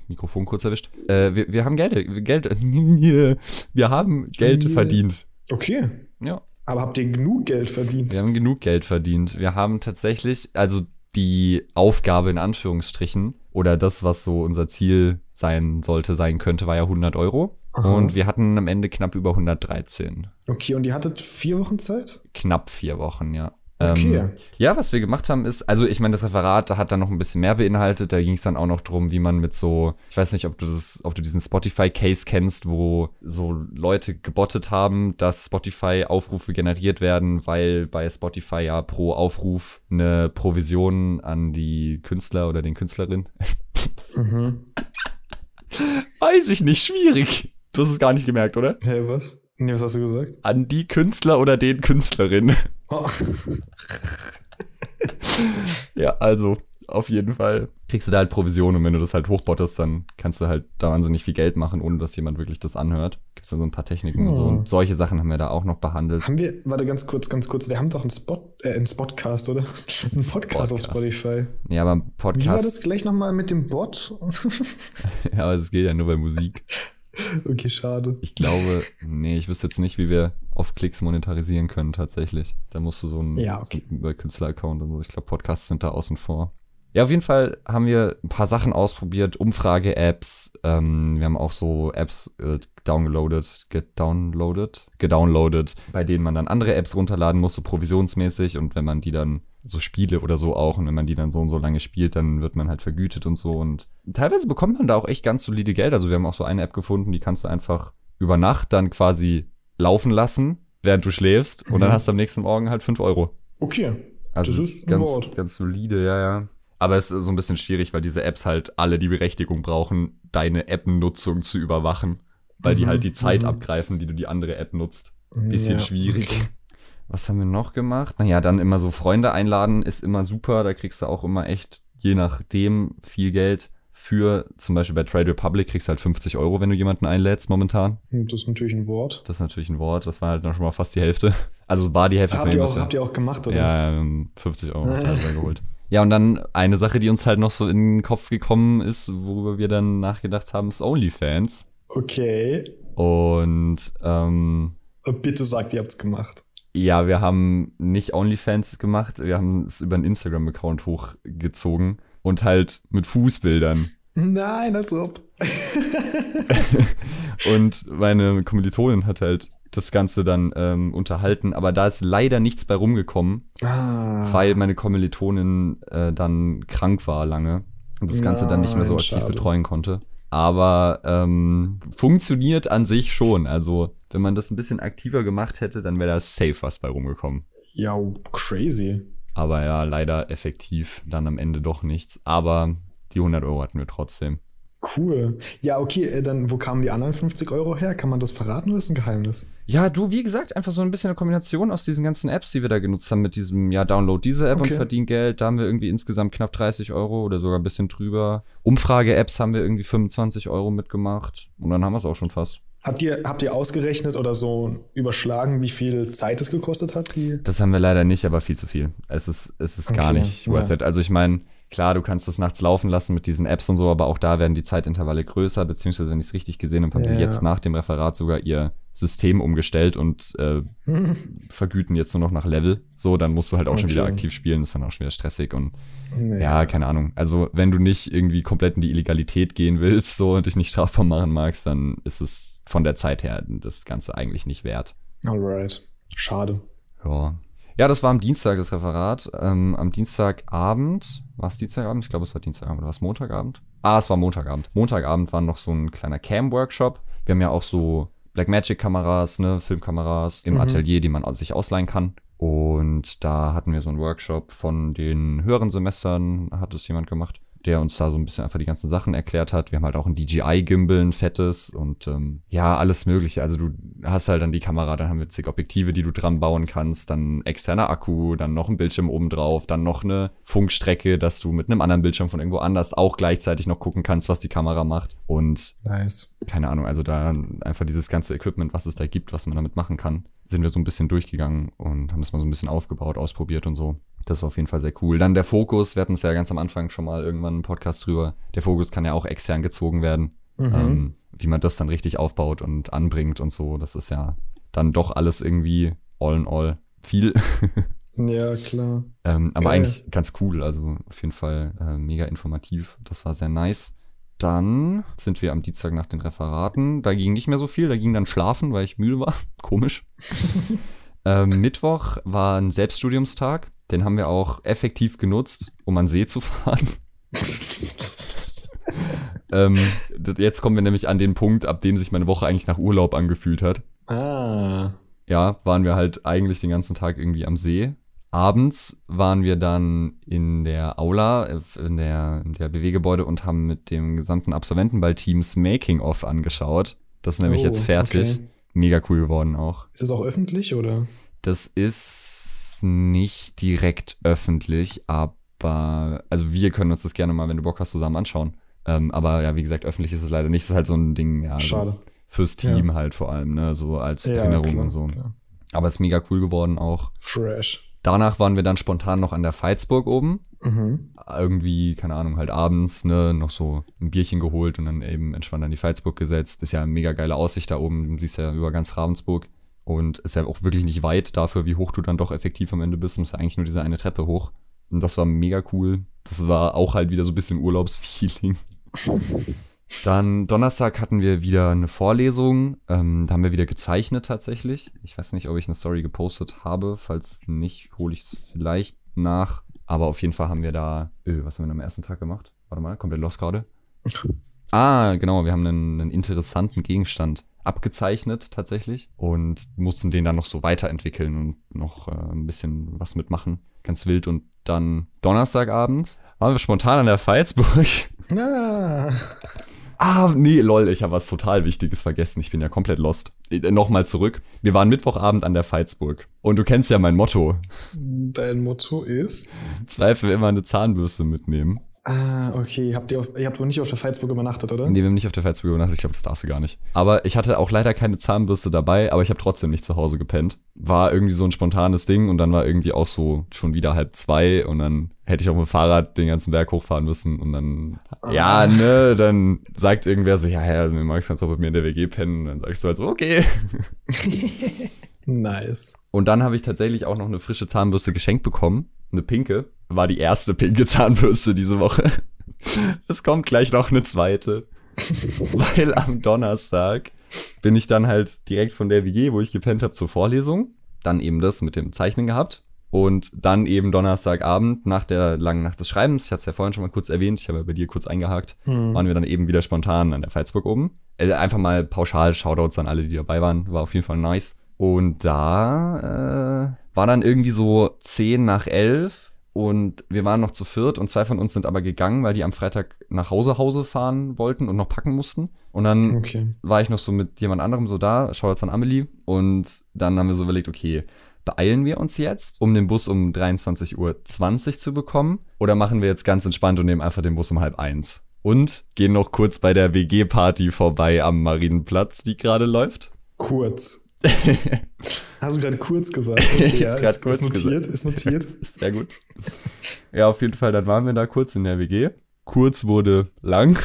Mikrofon kurz erwischt. Äh, wir, wir haben Geld. Geld. Wir haben Geld verdient. Okay. Ja. Aber habt ihr genug Geld verdient? Wir haben genug Geld verdient. Wir haben tatsächlich, also die Aufgabe in Anführungsstrichen oder das, was so unser Ziel sein sollte, sein könnte, war ja 100 Euro. Aha. Und wir hatten am Ende knapp über 113. Okay, und ihr hattet vier Wochen Zeit? Knapp vier Wochen, ja. Okay. Ähm, ja, was wir gemacht haben ist, also ich meine, das Referat hat dann noch ein bisschen mehr beinhaltet. Da ging es dann auch noch drum, wie man mit so, ich weiß nicht, ob du das, ob du diesen Spotify-Case kennst, wo so Leute gebottet haben, dass Spotify-Aufrufe generiert werden, weil bei Spotify ja pro Aufruf eine Provision an die Künstler oder den Künstlerin. Mhm. weiß ich nicht, schwierig. Du hast es gar nicht gemerkt, oder? Hä, hey, was? Nee, was hast du gesagt? An die Künstler oder den Künstlerin. Ja, also, auf jeden Fall kriegst du da halt Provision und wenn du das halt hochbottest, dann kannst du halt da wahnsinnig viel Geld machen, ohne dass jemand wirklich das anhört. Gibt es dann so ein paar Techniken hm. und so. Und solche Sachen haben wir da auch noch behandelt. Haben wir, warte ganz kurz, ganz kurz, wir haben doch einen Spot, äh, einen Spotcast, oder? Ein Podcast auf Spotify. Ja, aber Podcast. Wie war das gleich nochmal mit dem Bot? ja, aber es geht ja nur bei Musik. Okay, schade. Ich glaube, nee, ich wüsste jetzt nicht, wie wir auf Klicks monetarisieren können tatsächlich. Da musst du so ein ja, okay. so Künstler-Account und so. Ich glaube, Podcasts sind da außen vor. Ja, auf jeden Fall haben wir ein paar Sachen ausprobiert, Umfrage-Apps. Ähm, wir haben auch so Apps äh, downloaded, gedownloadet, gedownloadet, bei denen man dann andere Apps runterladen muss, so provisionsmäßig. Und wenn man die dann so Spiele oder so auch, und wenn man die dann so und so lange spielt, dann wird man halt vergütet und so. Und teilweise bekommt man da auch echt ganz solide Geld. Also wir haben auch so eine App gefunden, die kannst du einfach über Nacht dann quasi laufen lassen, während du schläfst. Und dann mhm. hast du am nächsten Morgen halt 5 Euro. Okay. Also das ist ganz, ganz solide, ja, ja. Aber es ist so ein bisschen schwierig, weil diese Apps halt alle die Berechtigung brauchen, deine App-Nutzung zu überwachen. Weil mhm, die halt die Zeit mhm. abgreifen, die du die andere App nutzt. Bisschen ja, schwierig. Was haben wir noch gemacht? Naja, dann immer so Freunde einladen ist immer super. Da kriegst du auch immer echt, je nachdem, viel Geld für, zum Beispiel bei Trade Republic kriegst du halt 50 Euro, wenn du jemanden einlädst momentan. Das ist natürlich ein Wort. Das ist natürlich ein Wort. Das war halt noch schon mal fast die Hälfte. Also war die Hälfte habt ihr auch, Habt ihr auch gemacht, oder? Ja, 50 Euro geholt. Ja, und dann eine Sache, die uns halt noch so in den Kopf gekommen ist, worüber wir dann nachgedacht haben, ist OnlyFans. Okay. Und ähm, bitte sagt, ihr habt's gemacht. Ja, wir haben nicht OnlyFans gemacht, wir haben es über einen Instagram-Account hochgezogen und halt mit Fußbildern. Nein, als ob. und meine Kommilitonin hat halt das Ganze dann ähm, unterhalten, aber da ist leider nichts bei rumgekommen, ah. weil meine Kommilitonin äh, dann krank war lange und das Ganze Nein, dann nicht mehr so aktiv schade. betreuen konnte. Aber ähm, funktioniert an sich schon. Also, wenn man das ein bisschen aktiver gemacht hätte, dann wäre da safe was bei rumgekommen. Ja, crazy. Aber ja, leider effektiv dann am Ende doch nichts. Aber die 100 Euro hatten wir trotzdem. Cool. Ja, okay, äh, dann wo kamen die anderen 50 Euro her? Kann man das verraten oder ist ein Geheimnis? Ja, du, wie gesagt, einfach so ein bisschen eine Kombination aus diesen ganzen Apps, die wir da genutzt haben, mit diesem, ja, Download diese App okay. und verdien Geld. Da haben wir irgendwie insgesamt knapp 30 Euro oder sogar ein bisschen drüber. Umfrage-Apps haben wir irgendwie 25 Euro mitgemacht und dann haben wir es auch schon fast. Habt ihr, habt ihr ausgerechnet oder so überschlagen, wie viel Zeit es gekostet hat? Das haben wir leider nicht, aber viel zu viel. Es ist, es ist okay, gar nicht worth ja. it. Also ich meine, Klar, du kannst das nachts laufen lassen mit diesen Apps und so, aber auch da werden die Zeitintervalle größer, beziehungsweise wenn ich es richtig gesehen habe, haben ja. jetzt nach dem Referat sogar ihr System umgestellt und äh, vergüten jetzt nur noch nach Level. So, dann musst du halt auch okay. schon wieder aktiv spielen, ist dann auch schon wieder stressig und ja. ja, keine Ahnung. Also, wenn du nicht irgendwie komplett in die Illegalität gehen willst so und dich nicht strafbar machen magst, dann ist es von der Zeit her das Ganze eigentlich nicht wert. Alright. Schade. Ja. Ja, das war am Dienstag das Referat. Ähm, am Dienstagabend, war es Dienstagabend? Ich glaube, es war Dienstagabend oder war es Montagabend? Ah, es war Montagabend. Montagabend war noch so ein kleiner Cam-Workshop. Wir haben ja auch so Blackmagic-Kameras, ne, Filmkameras im mhm. Atelier, die man sich ausleihen kann. Und da hatten wir so einen Workshop von den höheren Semestern, hat es jemand gemacht der uns da so ein bisschen einfach die ganzen Sachen erklärt hat. Wir haben halt auch ein DJI-Gimbal, ein fettes und ähm, ja, alles mögliche. Also du hast halt dann die Kamera, dann haben wir zig Objektive, die du dran bauen kannst, dann externer Akku, dann noch ein Bildschirm oben drauf, dann noch eine Funkstrecke, dass du mit einem anderen Bildschirm von irgendwo anders auch gleichzeitig noch gucken kannst, was die Kamera macht. Und nice. keine Ahnung, also da einfach dieses ganze Equipment, was es da gibt, was man damit machen kann, sind wir so ein bisschen durchgegangen und haben das mal so ein bisschen aufgebaut, ausprobiert und so. Das war auf jeden Fall sehr cool. Dann der Fokus, wir hatten es ja ganz am Anfang schon mal irgendwann einen Podcast drüber. Der Fokus kann ja auch extern gezogen werden. Mhm. Ähm, wie man das dann richtig aufbaut und anbringt und so. Das ist ja dann doch alles irgendwie all in all viel. ja, klar. Ähm, aber Geil. eigentlich ganz cool. Also auf jeden Fall äh, mega informativ. Das war sehr nice. Dann sind wir am Dienstag nach den Referaten. Da ging nicht mehr so viel. Da ging dann schlafen, weil ich müde war. Komisch. ähm, Mittwoch war ein Selbststudiumstag. Den haben wir auch effektiv genutzt, um an See zu fahren. ähm, jetzt kommen wir nämlich an den Punkt, ab dem sich meine Woche eigentlich nach Urlaub angefühlt hat. Ah. Ja, waren wir halt eigentlich den ganzen Tag irgendwie am See. Abends waren wir dann in der Aula, äh, in der, in der BW-Gebäude und haben mit dem gesamten Absolventenball-Teams Making-of angeschaut. Das ist nämlich Oh, jetzt fertig. okay. Mega cool geworden auch. Ist das auch öffentlich oder? Das ist nicht direkt öffentlich, aber also wir können uns das gerne mal, wenn du Bock hast, zusammen anschauen. Ähm, aber ja, wie gesagt, öffentlich ist es leider nicht. Es ist halt so ein Ding, ja, Schade. So fürs Team halt vor allem, ne, so als Erinnerung klar, und so. klar. Aber es ist mega cool geworden auch. Fresh. Danach waren wir dann spontan noch an der Veitsburg oben. Mhm. Irgendwie, keine Ahnung, halt abends, ne, noch so ein Bierchen geholt und dann eben entspannt an die Veitsburg gesetzt. Ist ja eine mega geile Aussicht da oben. Du siehst ja über ganz Ravensburg. Und ist ja auch wirklich nicht weit dafür, wie hoch du dann doch effektiv am Ende bist. Du musst ja eigentlich nur diese eine Treppe hoch. Und das war mega cool. Das war auch halt wieder so ein bisschen Urlaubsfeeling. Dann Donnerstag hatten wir wieder eine Vorlesung. Ähm, da haben wir wieder gezeichnet tatsächlich. Ich weiß nicht, ob ich eine Story gepostet habe. Falls nicht, hole ich es vielleicht nach. Aber auf jeden Fall haben wir da. Öh, was haben wir am ersten Tag gemacht? Warte mal, komplett los gerade. Ah, genau, wir haben einen, einen interessanten Gegenstand abgezeichnet tatsächlich und mussten den dann noch so weiterentwickeln und noch äh, ein bisschen was mitmachen. Ganz wild. Und dann Donnerstagabend waren wir spontan an der Veitsburg. Ah, Ah, nee, lol, ich habe was total Wichtiges vergessen. Ich bin ja komplett lost. Äh, Nochmal zurück. Wir waren Mittwochabend an der Veitsburg. Und du kennst ja mein Motto. dein Motto ist. Zweifel immer eine Zahnbürste mitnehmen. Ah, okay. Habt ihr, auf, ihr habt aber nicht auf der Veitsburg übernachtet, oder? Nee, wir haben nicht auf der Veitsburg übernachtet. Ich glaube, das darfst du gar nicht. Aber ich hatte auch leider keine Zahnbürste dabei, aber ich habe trotzdem nicht zu Hause gepennt. War irgendwie so ein spontanes Ding und dann war irgendwie auch so schon wieder halb zwei und dann hätte ich auch mit dem Fahrrad den ganzen Berg hochfahren müssen und dann, ja, ne, dann sagt irgendwer so, ja, ja, mir magst du ganz auch mit mir in der WG pennen. Und dann sagst du halt so, okay. Nice. Und dann habe ich tatsächlich auch noch eine frische Zahnbürste geschenkt bekommen. Eine pinke. War die erste pinke Zahnbürste diese Woche. Es kommt gleich noch eine zweite. Weil am Donnerstag bin ich dann halt direkt von der WG, wo ich gepennt habe, zur Vorlesung. Dann eben das mit dem Zeichnen gehabt. Und dann eben Donnerstagabend nach der langen Nacht des Schreibens, ich hatte es ja vorhin schon mal kurz erwähnt, ich habe ja bei dir kurz eingehakt, Hm. waren wir dann eben wieder spontan an der Veitsburg oben. Äh, einfach mal pauschal Shoutouts an alle, die dabei waren. War auf jeden Fall nice. Und da äh, war dann irgendwie so 10 nach 11 und wir waren noch zu viert und zwei von uns sind aber gegangen, weil die am Freitag nach Hause Hause fahren wollten und noch packen mussten. Und dann Okay. war ich noch so mit jemand anderem so da, Shoutouts an Amelie. Und dann haben wir so überlegt, okay, beeilen wir uns jetzt, um den Bus um 23.20 Uhr zu bekommen? Oder machen wir jetzt ganz entspannt und nehmen einfach den Bus um halb eins? Und gehen noch kurz bei der WG-Party vorbei am Marienplatz, die gerade läuft. Kurz. Hast du gerade kurz gesagt? Okay, ja, ist, kurz ist notiert, gesagt. ist notiert. Sehr gut. Ja, auf jeden Fall, dann waren wir da kurz in der WG. Kurz wurde lang,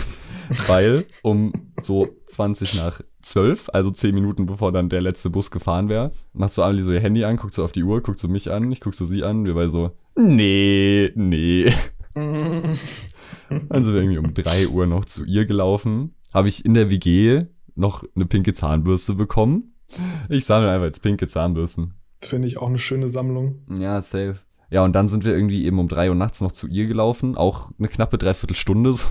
weil um so 20 nach 12, also 10 Minuten bevor dann der letzte Bus gefahren wäre, macht so Amelie so ihr Handy an, guckt so auf die Uhr, guckt so mich an, ich guck so sie an, wir beide so, nee, nee. Sind wir irgendwie um 3 Uhr noch zu ihr gelaufen. Habe ich in der WG noch eine pinke Zahnbürste bekommen. Ich sammle einfach jetzt pinke Zahnbürsten. Finde ich auch eine schöne Sammlung. Ja, safe. Ja, und dann sind wir irgendwie eben um drei Uhr nachts noch zu ihr gelaufen. Auch eine knappe Dreiviertelstunde so.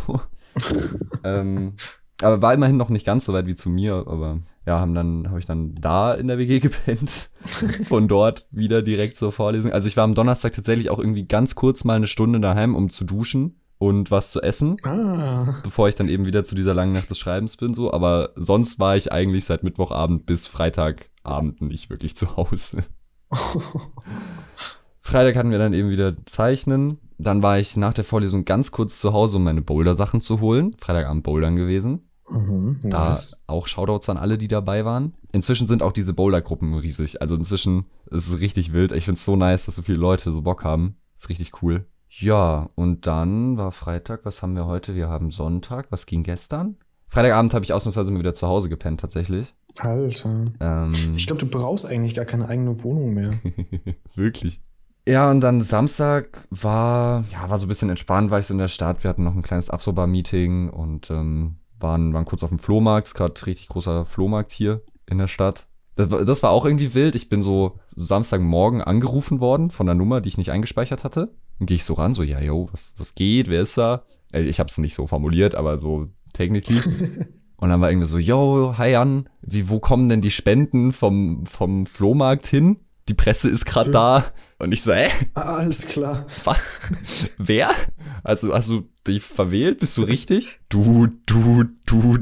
ähm, aber war immerhin noch nicht ganz so weit wie zu mir. Aber ja, haben dann, habe ich dann da in der WG gepennt. Von dort wieder direkt zur Vorlesung. Also ich war am Donnerstag tatsächlich auch irgendwie ganz kurz mal eine Stunde daheim, um zu duschen und was zu essen, Ah. bevor ich dann eben wieder zu dieser langen Nacht des Schreibens bin. So, aber sonst war ich eigentlich seit Mittwochabend bis Freitagabend nicht wirklich zu Hause. Freitag hatten wir dann eben wieder Zeichnen. Dann war ich nach der Vorlesung ganz kurz zu Hause, um meine Boulder-Sachen zu holen. Freitagabend Bouldern gewesen. Mhm, Da nice. auch Shoutouts an alle, die dabei waren. Inzwischen sind auch diese Boulder-Gruppen riesig. Also inzwischen ist es richtig wild. Ich finde es so nice, dass so viele Leute so Bock haben. Ist richtig cool. Ja, und dann war Freitag. Was haben wir heute? Wir haben Sonntag. Was ging gestern? Freitagabend habe ich ausnahmsweise mal wieder zu Hause gepennt, tatsächlich. Alter. Ähm, Ich glaube, du brauchst eigentlich gar keine eigene Wohnung mehr. Wirklich. Ja, und dann Samstag war, ja, war so ein bisschen entspannt, war ich so in der Stadt. Wir hatten noch ein kleines Absobar-Meeting und ähm, waren, waren kurz auf dem Flohmarkt, gerade richtig großer Flohmarkt hier in der Stadt. Das war, das war auch irgendwie wild. Ich bin so Samstagmorgen angerufen worden von einer Nummer, die ich nicht eingespeichert hatte. Und gehe ich so ran, so, ja, yo, was, was geht, wer ist da? Ich habe es nicht so formuliert, aber so technically. Und dann war irgendwie so, yo, hi Jan, wie, wo kommen denn die Spenden vom, vom Flohmarkt hin? Die Presse ist gerade da. Und ich so, hä? Ah, alles klar. Was? Wer? Also, hast du dich verwählt? Bist du richtig? Du, du, du.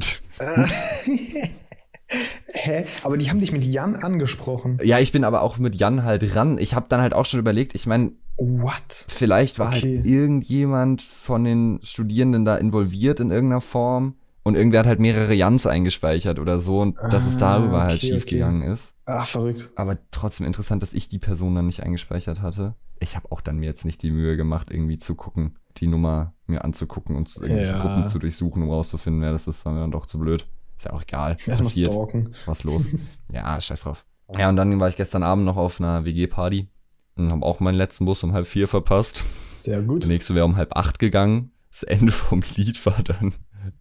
Hä? Aber die haben dich mit Jan angesprochen. Ja, ich bin aber auch mit Jan halt ran. Ich habe dann halt auch schon überlegt, ich meine, What? vielleicht war Okay. halt irgendjemand von den Studierenden da involviert in irgendeiner Form und irgendwer hat halt mehrere Jans eingespeichert oder so und dass es Ah, darüber halt okay, schief okay. gegangen ist. Ach, verrückt. Aber trotzdem interessant, dass ich die Person dann nicht eingespeichert hatte. Ich habe auch dann mir jetzt nicht die Mühe gemacht, irgendwie zu gucken, die Nummer mir anzugucken und irgendwelche Ja. Gruppen zu durchsuchen, um rauszufinden, wer das ist, war mir dann doch zu blöd. Ist ja auch egal. Erstmal stalken. Was los? ja, scheiß drauf. Ja, und dann war ich gestern Abend noch auf einer WG-Party und habe auch meinen letzten Bus um halb vier verpasst. Sehr gut. Der nächste wäre um halb acht gegangen. Das Ende vom Lied war dann,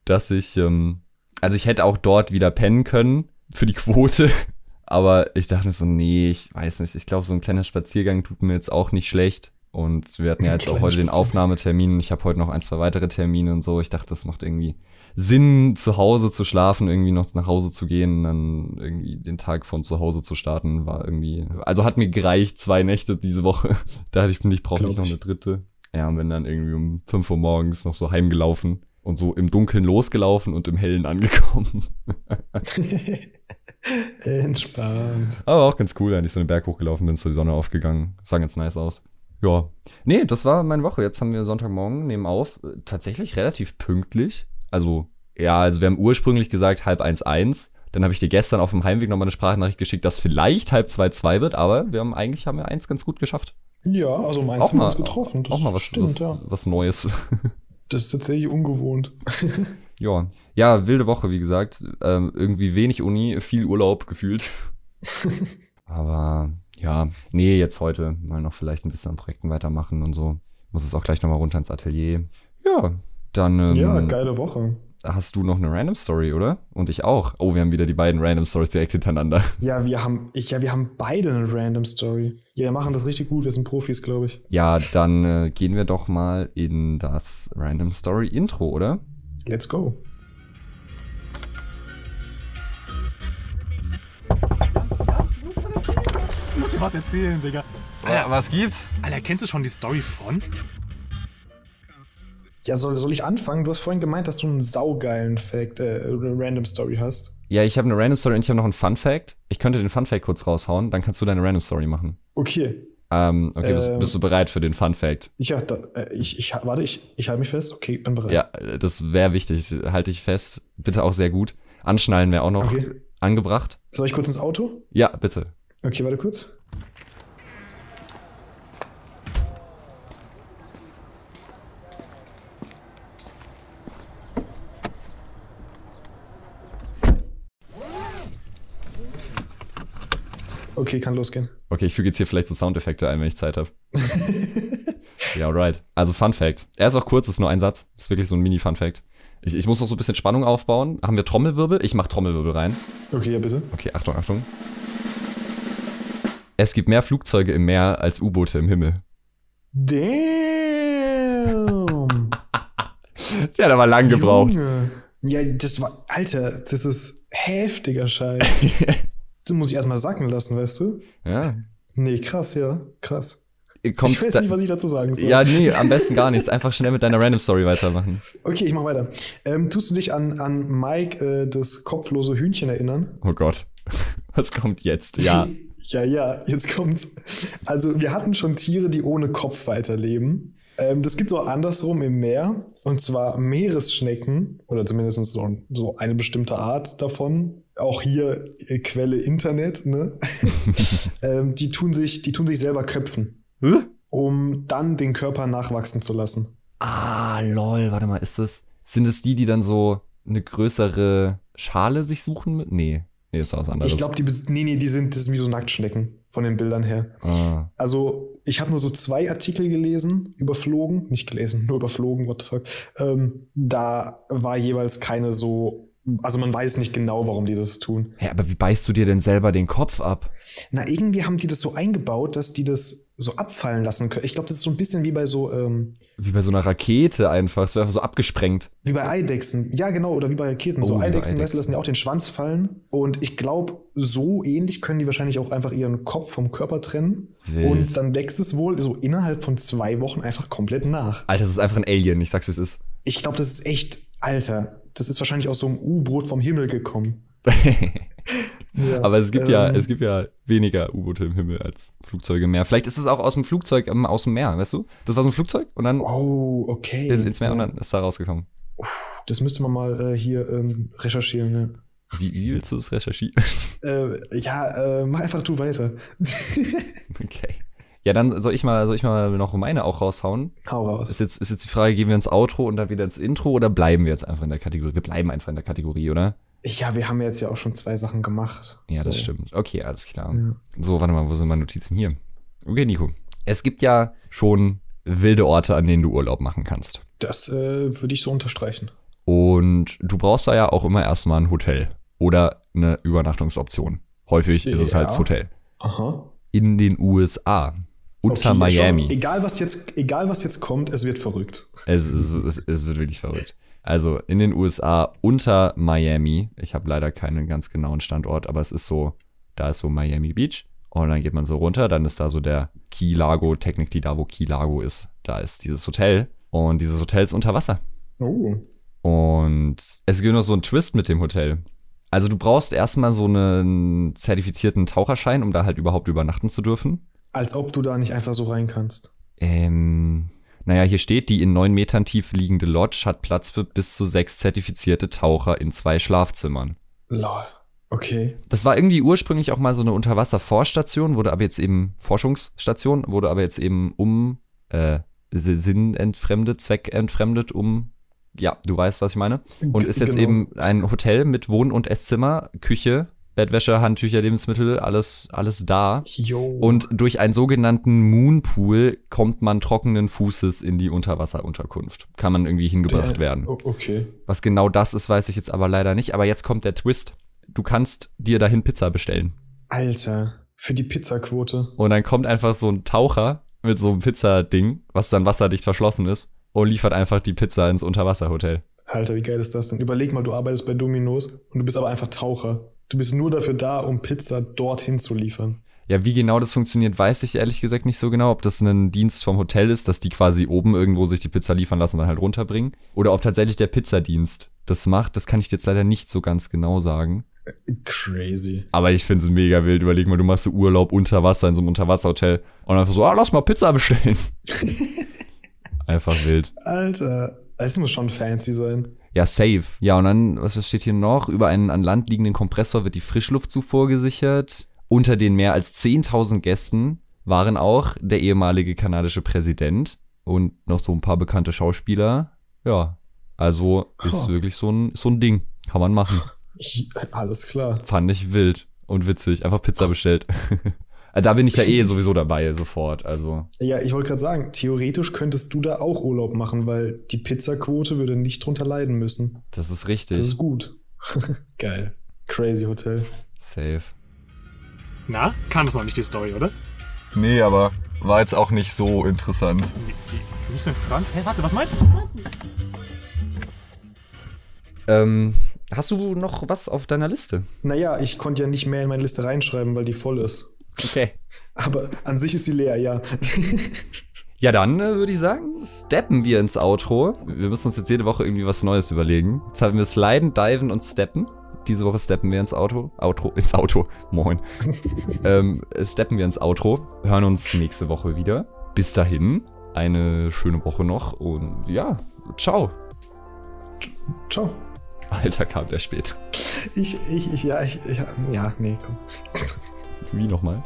dass ich, ähm, also ich hätte auch dort wieder pennen können für die Quote. Aber ich dachte mir so, nee, ich weiß nicht. Ich glaube, so ein kleiner Spaziergang tut mir jetzt auch nicht schlecht. Und wir hatten ja jetzt auch heute den. Aufnahmetermin. Ich habe heute noch ein, zwei weitere Termine und so. Ich dachte, das macht irgendwie Sinn, zu Hause zu schlafen, irgendwie noch nach Hause zu gehen, dann irgendwie den Tag von zu Hause zu starten, war irgendwie, also hat mir gereicht, zwei Nächte diese Woche. Da hatte ich, ich brauche nicht noch ich. eine dritte. Ja, und bin dann irgendwie um 5 Uhr morgens noch so heimgelaufen und so im Dunkeln losgelaufen und im Hellen angekommen. Entspannt. Aber auch ganz cool, eigentlich so einen Berg hochgelaufen, ist so die Sonne aufgegangen. Sah ganz nice aus. Ja. Nee, das war meine Woche. Jetzt haben wir Sonntagmorgen, nehmen auf. Äh, Tatsächlich relativ pünktlich. Also, ja, also wir haben ursprünglich gesagt halb eins eins. Dann habe ich dir gestern auf dem Heimweg nochmal eine Sprachnachricht geschickt, dass vielleicht halb zwei zwei wird, aber wir haben eigentlich haben wir eins ganz gut geschafft. Ja, also meins haben wir uns getroffen. Das auch mal was, stimmt, was, ja. was Neues. Das ist tatsächlich ungewohnt. ja. Ja, wilde Woche, wie gesagt. Ähm, irgendwie wenig Uni, viel Urlaub gefühlt. Aber ja, nee, jetzt heute mal noch vielleicht ein bisschen an Projekten weitermachen und so. Muss es auch gleich nochmal runter ins Atelier. Ja, dann ähm, ja, geile Woche. hast du noch eine Random Story, oder? Und ich auch. Oh, wir haben wieder die beiden Random Stories direkt hintereinander. Ja, wir haben, ich, ja, wir haben beide eine Random Story. Ja, wir machen das richtig gut. Wir sind Profis, glaube ich. Ja, dann äh, gehen wir doch mal in das Random Story Intro, oder? Let's go. Ich muss dir was erzählen, Digga. Ja, was gibt's? Alter, kennst du schon die Story von? Ja, soll, soll ich anfangen? Du hast vorhin gemeint, dass du einen saugeilen Fact, äh, eine Random Story hast. Ja, ich habe eine Random Story und ich habe noch einen Fun Fact. Ich könnte den Fun Fact kurz raushauen, dann kannst du deine Random Story machen. Okay. Ähm, okay, bist, Ähm. bist du bereit für den Fun Fact? Ja, da, äh, ich, ich, warte, ich, ich halte mich fest. Okay, bin bereit. Ja, äh, das wäre wichtig. Halte ich fest. Bitte auch sehr gut. Anschnallen wäre auch noch Okay. angebracht. Soll ich kurz ins Auto? Ja, bitte. Okay, warte kurz. Okay, kann losgehen. Okay, ich füge jetzt hier vielleicht so Soundeffekte ein, wenn ich Zeit habe. ja, alright. Also Fun Fact. Er ist auch kurz, ist nur ein Satz. Ist wirklich so ein Mini-Fun Fact. Ich, ich muss noch so ein bisschen Spannung aufbauen. Haben wir Trommelwirbel? Ich mach Trommelwirbel rein. Okay, ja, bitte. Okay, Achtung, Achtung. Es gibt mehr Flugzeuge im Meer als U-Boote im Himmel. Damn! Ja, da war lang gebraucht. Junge. Ja, das war, Alter, das ist heftiger Scheiß. das muss ich erstmal sacken lassen, weißt du? Ja. Nee, krass, ja, krass. Kommt ich weiß nicht, was ich dazu sagen soll. Ja, nee, am besten gar nichts. Einfach schnell mit deiner Random Story weitermachen. Okay, ich mach weiter. Ähm, tust du dich an, an Mike, äh, das kopflose Hühnchen, erinnern? Oh Gott. Was kommt jetzt? Ja. ja, ja, jetzt kommt's. Also, wir hatten schon Tiere, die ohne Kopf weiterleben. Ähm, das gibt's auch andersrum im Meer. Und zwar Meeresschnecken, oder zumindest so, so eine bestimmte Art davon. Auch hier äh, Quelle Internet, ne? ähm, die, tun sich, die tun sich selber köpfen, Hä? um dann den Körper nachwachsen zu lassen. Ah, lol, warte mal, ist das. Sind es die, die dann so eine größere Schale sich suchen? Mit? Nee. Nee, ist was anderes. Ich glaube, die, nee, nee, die sind, das sind wie so Nacktschnecken von den Bildern her. Ah. Also, ich habe nur so zwei Artikel gelesen, überflogen, nicht gelesen, nur überflogen, what the fuck. Ähm, da war jeweils keine so, also man weiß nicht genau, warum die das tun. Hä, aber wie beißt du dir denn selber den Kopf ab? Na, irgendwie haben die das so eingebaut, dass die das so abfallen lassen können. Ich glaube, das ist so ein bisschen wie bei so, ähm, Wie bei so einer Rakete einfach. Es wäre einfach so abgesprengt. wie bei Eidechsen. Ja, genau, oder wie bei Raketen. Oh, so Eidechsen, Eidechsen. lassen ja auch den Schwanz fallen. Und ich glaube, so ähnlich können die wahrscheinlich auch einfach ihren Kopf vom Körper trennen. Wild. Und dann wächst es wohl so innerhalb von zwei Wochen einfach komplett nach. Alter, das ist einfach ein Alien. Ich sag's, wie es ist. Ich glaube, das ist echt, Alter, das ist wahrscheinlich aus so einem U-Boot vom Himmel gekommen. Ja, Aber es gibt ja, ähm, es gibt ja weniger U-Boote im Himmel als Flugzeuge im Meer. Vielleicht ist es auch aus dem Flugzeug ähm, aus dem Meer, weißt du? Das war so ein Flugzeug und dann Oh, okay. ins Meer und Ja. dann ist da rausgekommen. Das müsste man mal äh, hier ähm, recherchieren. Ja. Wie, wie willst du das recherchieren? Äh, ja, äh, mach einfach du weiter. okay. Ja, dann soll ich mal, soll ich mal noch meine auch raushauen. Hau raus. Ist jetzt, ist jetzt die Frage, gehen wir ins Outro und dann wieder ins Intro oder bleiben wir jetzt einfach in der Kategorie? Wir bleiben einfach in der Kategorie, oder? Ja, wir haben jetzt ja auch schon zwei Sachen gemacht. Ja, So. das stimmt. Okay, alles klar. Ja. So, warte mal, wo sind meine Notizen hier? Okay, Nico. Es gibt ja schon wilde Orte, an denen du Urlaub machen kannst. Das äh, würde ich so unterstreichen. Und du brauchst da ja auch immer erstmal ein Hotel oder eine Übernachtungsoption. Häufig ist es Ja. halt das Hotel. Aha. In den USA. Unter Okay, Miami. Schon, egal, was jetzt, egal, was jetzt kommt, es wird verrückt. Es, es, es, es wird wirklich verrückt. Also in den USA unter Miami. Ich habe leider keinen ganz genauen Standort, aber es ist so, da ist so Miami Beach. Und dann geht man so runter, dann ist da so der Key Lago, technically da, wo Key Lago ist. Da ist dieses Hotel. Und dieses Hotel ist unter Wasser. Oh. Und es gibt noch so einen Twist mit dem Hotel. Also du brauchst erstmal so einen zertifizierten Taucherschein, um da halt überhaupt übernachten zu dürfen. Als ob du da nicht einfach so rein kannst. Ähm, naja, hier steht, die in neun Metern tief liegende Lodge hat Platz für bis zu sechs zertifizierte Taucher in zwei Schlafzimmern. Lol. Okay. Das war irgendwie ursprünglich auch mal so eine Unterwasserforststation, wurde aber jetzt eben Forschungsstation, wurde aber jetzt eben um äh, Si- Sinn entfremdet, Zweck entfremdet, um ja, du weißt, was ich meine. Und ist jetzt genau. eben ein Hotel mit Wohn- und Esszimmer, Küche, Bettwäsche, Handtücher, Lebensmittel, alles, alles da. Jo. Und durch einen sogenannten Moonpool kommt man trockenen Fußes in die Unterwasserunterkunft. Kann man irgendwie hingebracht Der- werden. Okay. Was genau das ist, weiß ich jetzt aber leider nicht. Aber jetzt kommt der Twist. Du kannst dir dahin Pizza bestellen. Alter. Für die Pizzaquote. Und dann kommt einfach so ein Taucher mit so einem Pizzading, was dann wasserdicht verschlossen ist, und liefert einfach die Pizza ins Unterwasserhotel. Alter, wie geil ist das denn? Überleg mal, du arbeitest bei Dominos und du bist aber einfach Taucher. Du bist nur dafür da, um Pizza dorthin zu liefern. Ja, wie genau das funktioniert, weiß ich ehrlich gesagt nicht so genau. Ob das ein Dienst vom Hotel ist, dass die quasi oben irgendwo sich die Pizza liefern lassen und dann halt runterbringen. Oder ob tatsächlich der Pizzadienst das macht, das kann ich dir jetzt leider nicht so ganz genau sagen. Crazy. Aber ich finde es mega wild. Überleg mal, du machst so Urlaub unter Wasser in so einem Unterwasserhotel und einfach so, ah, lass mal Pizza bestellen. einfach wild. Alter, es muss schon fancy sein. Ja, safe. Ja, und dann, was steht hier noch? Über einen an Land liegenden Kompressor wird die Frischluftzufuhr gesichert. Unter den mehr als 10.000 Gästen waren auch der ehemalige kanadische Präsident und noch so ein paar bekannte Schauspieler. Ja, also ist Huh. wirklich so ein, so ein Ding. Kann man machen. Ich, alles klar. Fand ich wild und witzig. Einfach Pizza bestellt. da bin ich ja eh sowieso dabei, sofort. Also, Ja, ich wollte gerade sagen, theoretisch könntest du da auch Urlaub machen, weil die Pizzaquote würde nicht drunter leiden müssen. das ist richtig. Das ist gut. Geil. Crazy Hotel. Safe. Na, kann es noch nicht die Story, oder? Nee, aber war jetzt auch nicht so interessant. Nee, Nicht so interessant. Hey, warte, was meinst du? Was meinst du? Ähm, hast du noch was auf deiner Liste? Naja, ich konnte ja nicht mehr in meine Liste reinschreiben, weil die voll ist. Okay. Aber an sich ist sie leer, ja. Ja, dann äh, würde ich sagen, steppen wir ins Outro. Wir müssen uns jetzt jede Woche irgendwie was Neues überlegen. Jetzt haben wir Sliden, Diven und Steppen. Diese Woche steppen wir ins Auto. Outro, ins Auto. Moin. ähm, steppen wir ins Outro. Hören uns nächste Woche wieder. Bis dahin, eine schöne Woche noch und ja, ciao. Ciao. Alter, kam der spät. Ich, ich, ich, ja, ich, ich, ja, nee, komm. Wie nochmal?